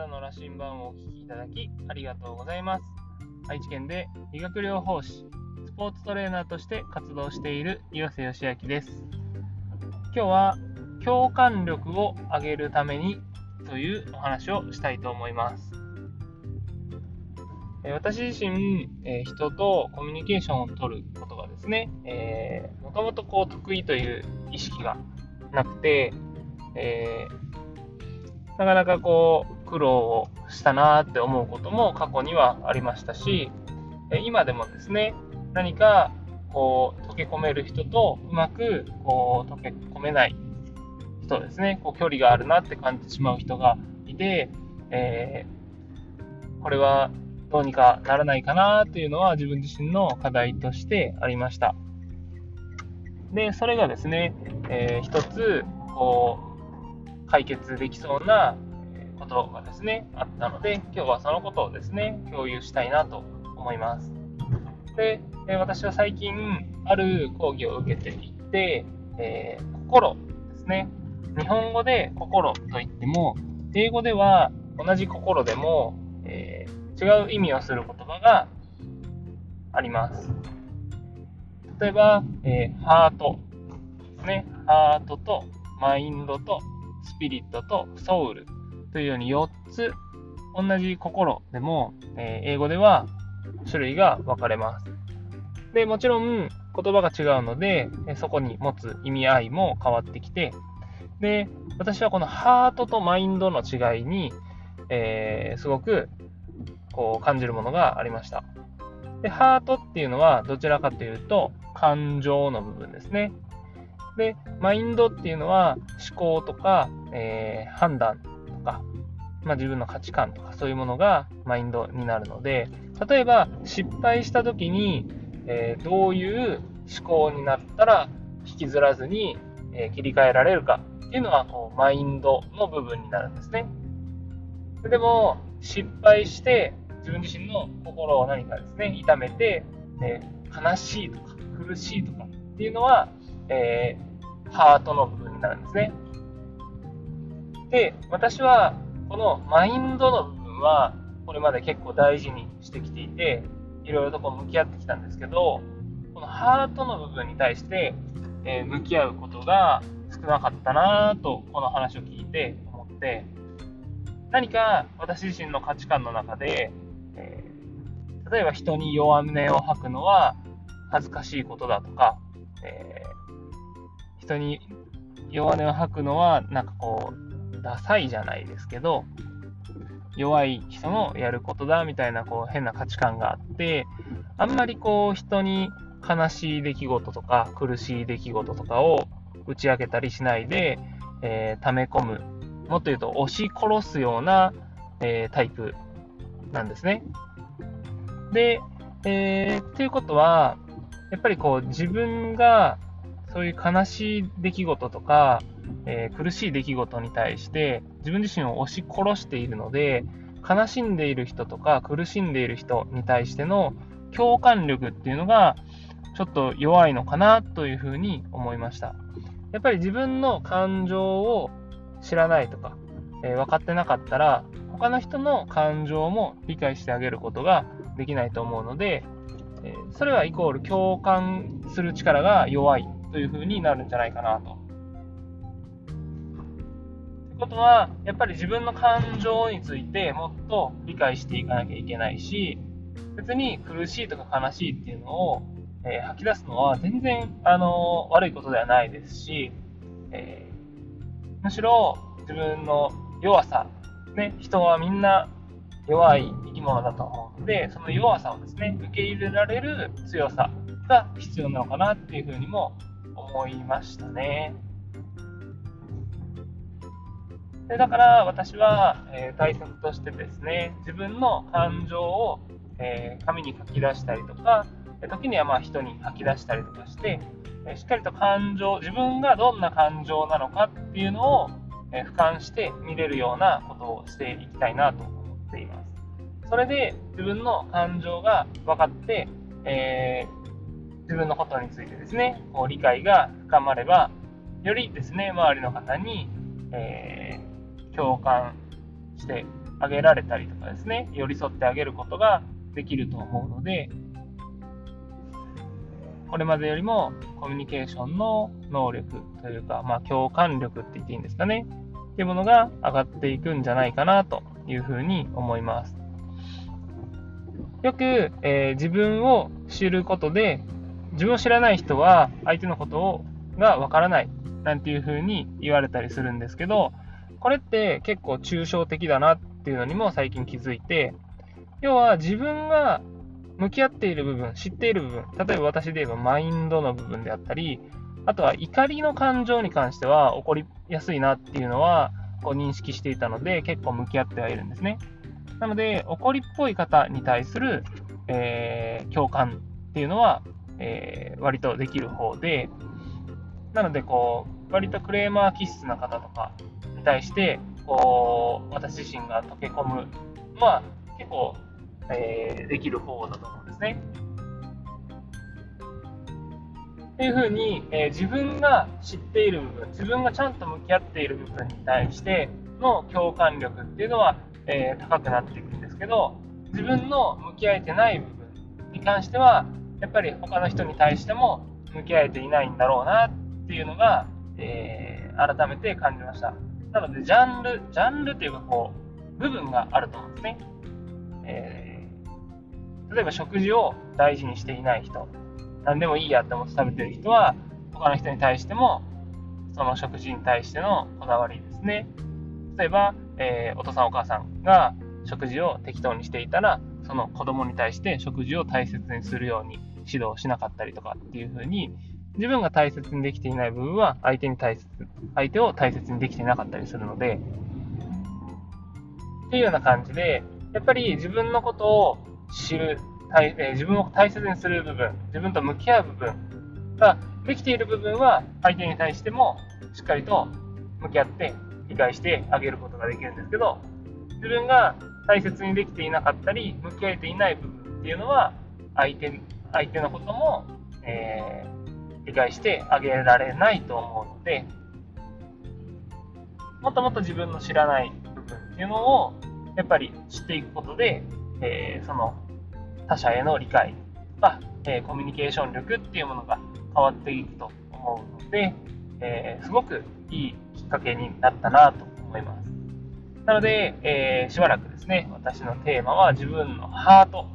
田の羅針盤をお聞きいただきありがとうございます。愛知県で理学療法士、スポーツトレーナーとして活動している岩瀬義明です。今日は共感力を上げるためにというお話をしたいと思います。私自身、え人とコミュニケーションを取ることがですね、えー、もともと得意という意識がなくて、えー、なかなかこう苦労をしたなって思うことも過去にはありましたし、今でもですね、何かこう溶け込める人とうまくこう溶け込めない人ですね、こう距離があるなって感じてしまう人がいて、えー、これはどうにかならないかなというのは自分自身の課題としてありました。で、それがですね、えー、一つ、こう、解決できそうなことがですね、あったので、今日はそのことをですね、共有したいなと思います。で、え私は最近、ある講義を受けていて、えー、心ですね。日本語で心と言っても、英語では同じ心でも、えー、違う意味をする言葉があります。例えば、えー、ハートですね。ハートとマインドとスピリットとソウルというように4つ同じ心でも、えー、英語では種類が分かれます。で、もちろん言葉が違うので、そこに持つ意味合いも変わってきて、で、私はこのハートとマインドの違いに、えー、すごくこう感じるものがありました。で、ハートっていうのはどちらかというと感情の部分ですね。で、マインドっていうのは思考とか、えー、判断、まあ、自分の価値観とかそういうものがマインドになるので、例えば失敗した時に、えー、どういう思考になったら引きずらずに、えー、切り替えられるかっていうのはこうマインドの部分になるんですね。でも失敗して自分自身の心を何かですね痛めて、えー、悲しいとか苦しいとかっていうのは、え、ハートの部分になるんですね。で私はこのマインドの部分はこれまで結構大事にしてきていていろいろとこう向き合ってきたんですけどこのハートの部分に対して、えー、向き合うことが少なかったなとこの話を聞いて思って何か私自身の価値観の中で、えー、例えば人に弱音を吐くのは恥ずかしいことだとか、えー、人に弱音を吐くのはなんかこうダサいじゃないですけど弱い人のやることだみたいなこう変な価値観があってあんまりこう人に悲しい出来事とか苦しい出来事とかを打ち明けたりしないで、えー、溜め込む。もっと言うと、押し殺すような、えー、タイプなんですね。で、えー、っていうことは、やっぱりこう自分がそういう悲しい出来事とか、えー、苦しい出来事に対して自分自身を押し殺しているので、悲しんでいる人とか苦しんでいる人に対しての共感力っていうのがちょっと弱いのかなというふうに思いました。やっぱり自分の感情を知らないとか、えー、分かってなかったら、他の人の感情も理解してあげることができないと思うので、えー、それはイコール共感する力が弱いというふうになるんじゃないかなと。ことは、やっぱり自分の感情についてもっと理解していかなきゃいけないし、別に苦しいとか悲しいっていうのをえー、吐き出すのは全然、あのー、悪いことではないですし、えー、むしろ自分の弱さ、ね、人はみんな弱い生き物だと思うので、その弱さをですね、受け入れられる強さが必要なのかなっていうふうにも思いましたね。でだから私は、えー、対策としてですね、自分の感情を、えー、紙に書き出したりとか、時にはまあ人に吐き出したりとかしてえ、しっかりと感情、自分がどんな感情なのかっていうのをえ俯瞰して見れるようなことをしていきたいなと思っています。それで自分の感情が分かって、え、自分のことについてですね、こう理解が深まれば、よりですね、周りの方に、えー、共感してあげられたりとかですね、寄り添ってあげることができると思うので、これまでよりもコミュニケーションの能力というか、まあ、共感力って言っていいんですかね、っていうものが上がっていくんじゃないかなというふうに思います。よく、えー、自分を知ることで、自分を知らない人は相手のことをがわからないなんていうふうに言われたりするんですけど、これって結構抽象的だなっていうのにも最近気づいて、要は自分が向き合っている部分、知っている部分、例えば私で言えばマインドの部分であったり、あとは怒りの感情に関しては起こりやすいなっていうのはこう認識していたので結構向き合ってはいるんですね。なので、怒りっぽい方に対する、えー、共感っていうのは、えー、割とできる方で、なので、こう、割とクレーマー気質な方とかに対して、こう、私自身が溶け込むのは結構、えー、できる方だと思うんですね。っていうふうに、えー、自分が知っている部分、自分がちゃんと向き合っている部分に対しての共感力っていうのは、えー、高くなっていくんですけど、自分の向き合えてない部分に関しては、やっぱり他の人に対しても向き合えていないんだろうなっていうのが、えー、改めて感じました。なので、ジャンル、ジャンルっていうか、こう、部分があると思うんですね。えー、例えば食事を大事にしていない人、何でもいいやって思って食べてる人は、他の人に対しても、その食事に対してのこだわりですね。例えば、えー、お父さんお母さんが食事を適当にしていたら、その子供に対して食事を大切にするように指導しなかったりとかっていう風に、自分が大切にできていない部分は相手に大切、相手を大切にできていなかったりするので、っていうような感じで、やっぱり自分のことを知る、え自分を大切にする部分、自分と向き合う部分ができている部分は相手に対してもしっかりと向き合って理解してあげることができるんですけど、自分が大切にできていなかったり、向き合えていない部分っていうのは、相手相手のことも、えー理解してあげられないと思うので、もっともっと自分の知らない部分っていうのを、やっぱり知っていくことで、えー、その他者への理解が、えー、コミュニケーション力っていうものが変わっていくと思うので、えー、すごくいいきっかけになったなと思います。なので、えしばらくですね、私のテーマは自分のハート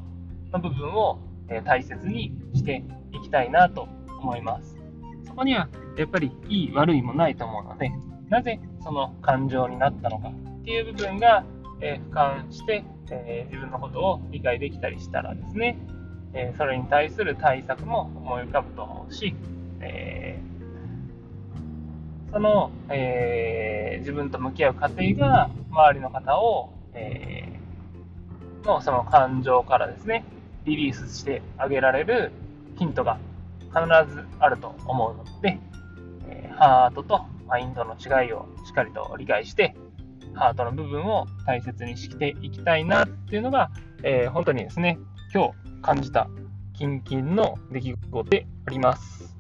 の部分を、大切にしていきたいなと思います。そこにはやっぱりいい悪いもないと思うので、なぜその感情になったのかっていう部分が、えー、俯瞰して、えー、自分のことを理解できたりしたらですね、えー、それに対する対策も思い浮かぶと思うし、えその、え自分と向き合う過程が周りの方を、えのその感情からですね、リリースしてあげられるヒントが必ずあると思うので、えハートとマインドの違いをしっかりと理解して、ハートの部分を大切にしていきたいなっていうのが、えー、本当にですね、今日感じたキンキンの出来事であります。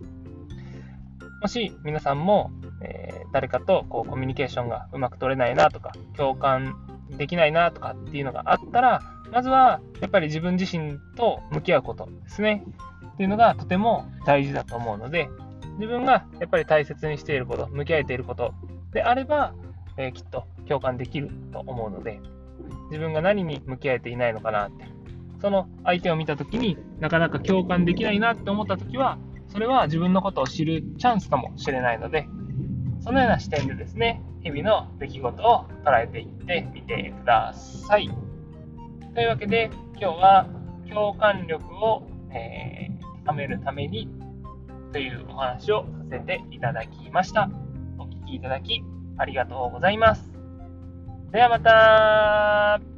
もし皆さんも、えー、誰かとこうコミュニケーションがうまく取れないなとか、共感できないなとかっていうのがあったら、まずはやっぱり自分自身と向き合うことですね。っていうのがとても大事だと思うので、自分がやっぱり大切にしていること、向き合えていることであれば、えー、きっと共感できると思うので、自分が何に向き合えていないのかなって、その相手を見たときになかなか共感できないなって思ったときは、それは自分のことを知るチャンスかもしれないので、そのような視点でですね、日々の出来事を捉えていってみてください。というわけで、今日は共感力を、えー高めるためにというお話をさせていただきました。お聴きいただきありがとうございます。ではまた